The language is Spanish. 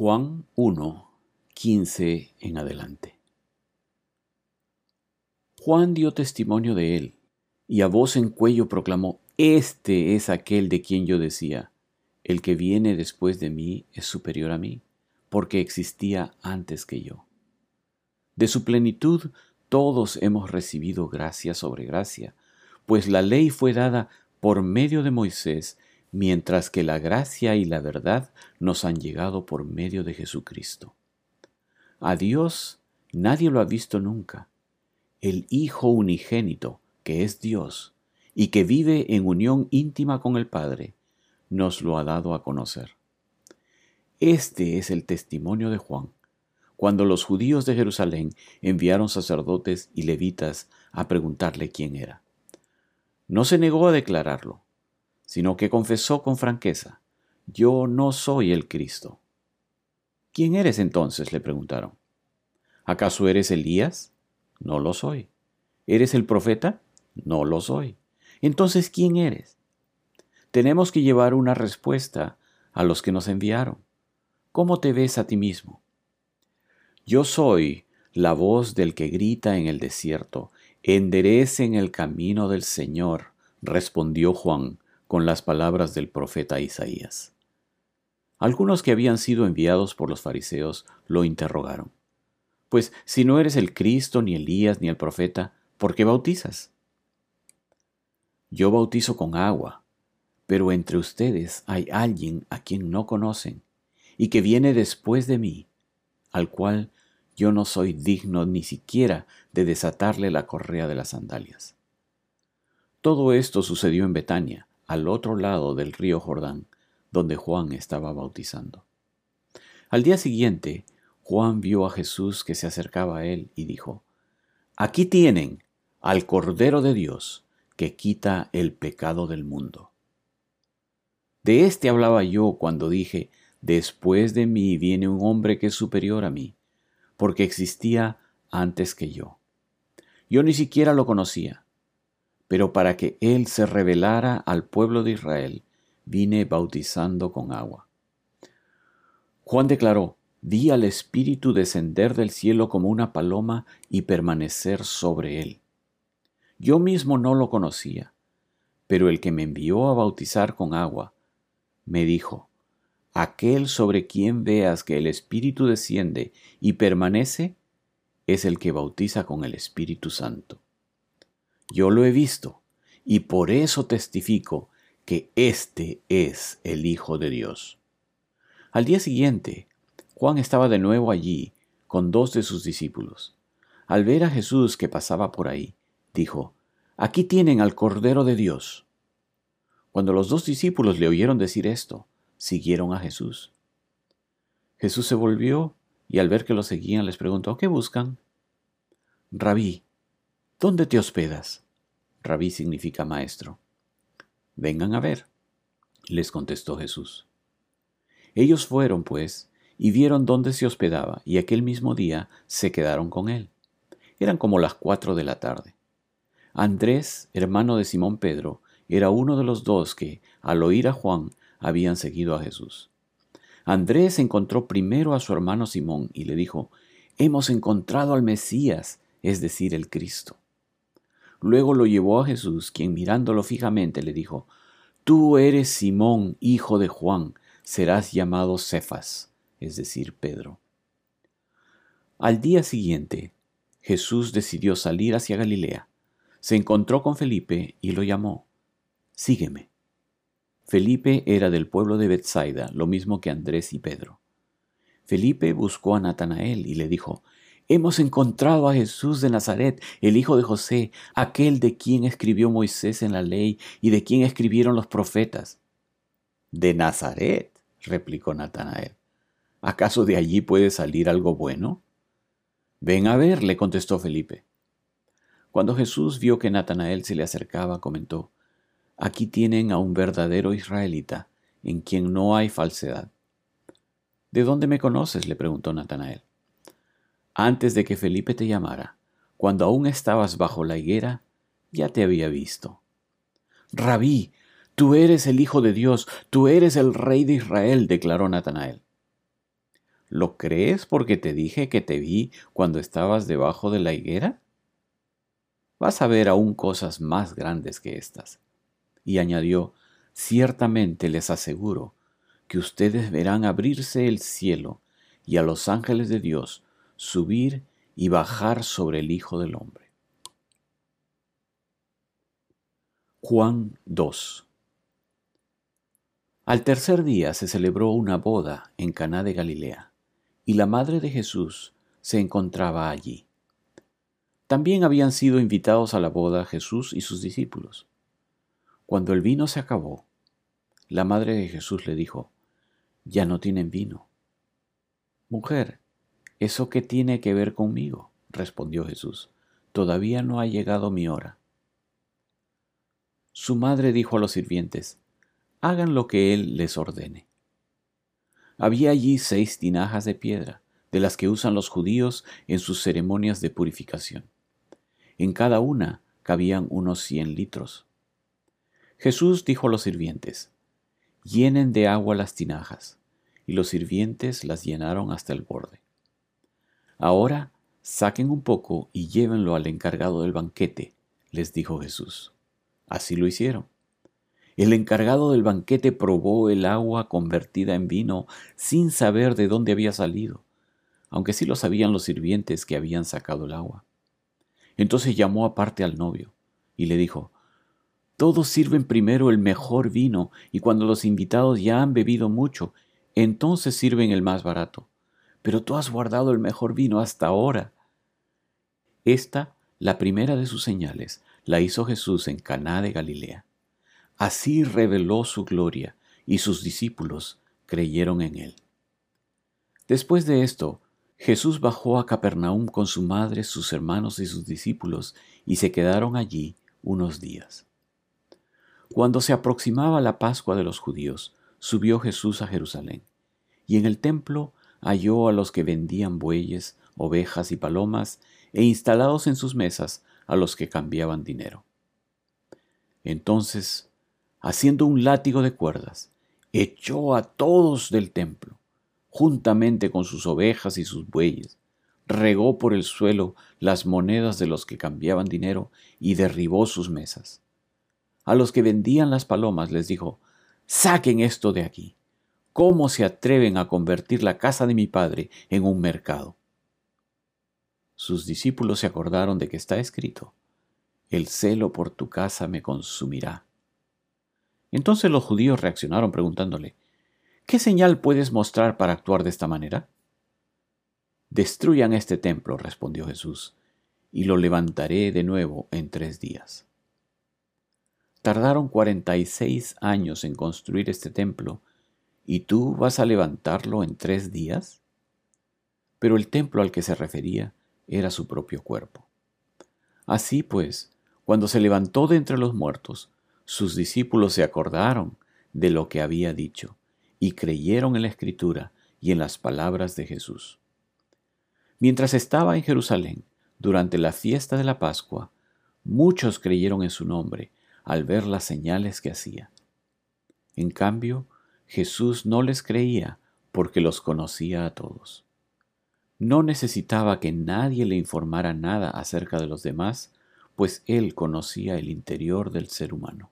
Juan 1, 15 en adelante. Juan dio testimonio de él, y a voz en cuello proclamó, Este es aquel de quien yo decía, el que viene después de mí es superior a mí, porque existía antes que yo. De su plenitud todos hemos recibido gracia sobre gracia, pues la ley fue dada por medio de Moisés, mientras que la gracia y la verdad nos han llegado por medio de Jesucristo. A Dios nadie lo ha visto nunca. El Hijo unigénito, que es Dios, y que vive en unión íntima con el Padre, nos lo ha dado a conocer. Este es el testimonio de Juan, cuando los judíos de Jerusalén enviaron sacerdotes y levitas a preguntarle quién era. No se negó a declararlo, sino que confesó con franqueza, yo no soy el Cristo. ¿Quién eres entonces? le preguntaron. ¿Acaso eres Elías? No lo soy. ¿Eres el profeta? No lo soy. Entonces, ¿quién eres? Tenemos que llevar una respuesta a los que nos enviaron. ¿Cómo te ves a ti mismo? Yo soy la voz del que grita en el desierto, enderecen el camino del Señor, respondió Juan, con las palabras del profeta Isaías. Algunos que habían sido enviados por los fariseos lo interrogaron. Pues si no eres el Cristo, ni Elías, ni el profeta, ¿por qué bautizas? Yo bautizo con agua, pero entre ustedes hay alguien a quien no conocen y que viene después de mí, al cual yo no soy digno ni siquiera de desatarle la correa de las sandalias. Todo esto sucedió en Betania, al otro lado del río Jordán, donde Juan estaba bautizando. Al día siguiente, Juan vio a Jesús que se acercaba a él y dijo, Aquí tienen al Cordero de Dios que quita el pecado del mundo. De éste hablaba yo cuando dije, Después de mí viene un hombre que es superior a mí, porque existía antes que yo. Yo ni siquiera lo conocía pero para que Él se revelara al pueblo de Israel, vine bautizando con agua. Juan declaró, vi al Espíritu descender del cielo como una paloma y permanecer sobre él. Yo mismo no lo conocía, pero el que me envió a bautizar con agua, me dijo, aquel sobre quien veas que el Espíritu desciende y permanece, es el que bautiza con el Espíritu Santo. Yo lo he visto y por eso testifico que este es el Hijo de Dios. Al día siguiente, Juan estaba de nuevo allí con dos de sus discípulos. Al ver a Jesús que pasaba por ahí, dijo, Aquí tienen al Cordero de Dios. Cuando los dos discípulos le oyeron decir esto, siguieron a Jesús. Jesús se volvió y al ver que lo seguían les preguntó, ¿qué buscan? Rabí, ¿Dónde te hospedas? Rabí significa maestro. Vengan a ver, les contestó Jesús. Ellos fueron, pues, y vieron dónde se hospedaba, y aquel mismo día se quedaron con él. Eran como las cuatro de la tarde. Andrés, hermano de Simón Pedro, era uno de los dos que, al oír a Juan, habían seguido a Jesús. Andrés encontró primero a su hermano Simón y le dijo, Hemos encontrado al Mesías, es decir, el Cristo. Luego lo llevó a Jesús, quien mirándolo fijamente le dijo, Tú eres Simón, hijo de Juan, serás llamado Cefas, es decir, Pedro. Al día siguiente, Jesús decidió salir hacia Galilea. Se encontró con Felipe y lo llamó. Sígueme. Felipe era del pueblo de Bethsaida, lo mismo que Andrés y Pedro. Felipe buscó a Natanael y le dijo, Hemos encontrado a Jesús de Nazaret, el hijo de José, aquel de quien escribió Moisés en la ley y de quien escribieron los profetas. De Nazaret, replicó Natanael. ¿Acaso de allí puede salir algo bueno? Ven a ver, le contestó Felipe. Cuando Jesús vio que Natanael se le acercaba, comentó, Aquí tienen a un verdadero israelita, en quien no hay falsedad. ¿De dónde me conoces? le preguntó Natanael antes de que Felipe te llamara, cuando aún estabas bajo la higuera, ya te había visto. Rabí, tú eres el Hijo de Dios, tú eres el Rey de Israel, declaró Natanael. ¿Lo crees porque te dije que te vi cuando estabas debajo de la higuera? Vas a ver aún cosas más grandes que estas. Y añadió, ciertamente les aseguro que ustedes verán abrirse el cielo y a los ángeles de Dios subir y bajar sobre el Hijo del Hombre. Juan 2 Al tercer día se celebró una boda en Caná de Galilea, y la madre de Jesús se encontraba allí. También habían sido invitados a la boda Jesús y sus discípulos. Cuando el vino se acabó, la madre de Jesús le dijo, Ya no tienen vino. Mujer, ¿eso qué tiene que ver conmigo? respondió Jesús. Todavía no ha llegado mi hora. Su madre dijo a los sirvientes, Hagan lo que él les ordene. Había allí seis tinajas de piedra, de las que usan los judíos en sus ceremonias de purificación. En cada una cabían unos cien litros. Jesús dijo a los sirvientes, Llenen de agua las tinajas y los sirvientes las llenaron hasta el borde. Ahora saquen un poco y llévenlo al encargado del banquete, les dijo Jesús. Así lo hicieron. El encargado del banquete probó el agua convertida en vino sin saber de dónde había salido, aunque sí lo sabían los sirvientes que habían sacado el agua. Entonces llamó aparte al novio y le dijo, Todos sirven primero el mejor vino y cuando los invitados ya han bebido mucho entonces sirven el más barato. Pero tú has guardado el mejor vino hasta ahora. Esta, la primera de sus señales, la hizo Jesús en Caná de Galilea. Así reveló su gloria, y sus discípulos creyeron en él. Después de esto, Jesús bajó a Capernaum con su madre, sus hermanos y sus discípulos, y se quedaron allí unos días. Cuando se aproximaba la Pascua de los judíos, subió Jesús a Jerusalén, y en el templo halló a los que vendían bueyes, ovejas y palomas, e instalados en sus mesas a los que cambiaban dinero. Entonces, haciendo un látigo de cuerdas, echó a todos del templo, juntamente con sus ovejas y sus bueyes, regó por el suelo las monedas de los que cambiaban dinero y derribó sus mesas. A los que vendían las palomas les dijo, Saquen esto de aquí. ¿Cómo se atreven a convertir la casa de mi padre en un mercado? Sus discípulos se acordaron de que está escrito, El celo por tu casa me consumirá. Entonces los judíos reaccionaron preguntándole, ¿qué señal puedes mostrar para actuar de esta manera? Destruyan este templo, respondió Jesús, y lo levantaré de nuevo en tres días. Tardaron cuarenta y seis años en construir este templo, ¿y tú vas a levantarlo en tres días? Pero el templo al que se refería era su propio cuerpo. Así pues, cuando se levantó de entre los muertos, sus discípulos se acordaron de lo que había dicho y creyeron en la escritura y en las palabras de Jesús. Mientras estaba en Jerusalén, durante la fiesta de la Pascua, muchos creyeron en su nombre al ver las señales que hacía. En cambio, Jesús no les creía porque los conocía a todos. No necesitaba que nadie le informara nada acerca de los demás, pues él conocía el interior del ser humano.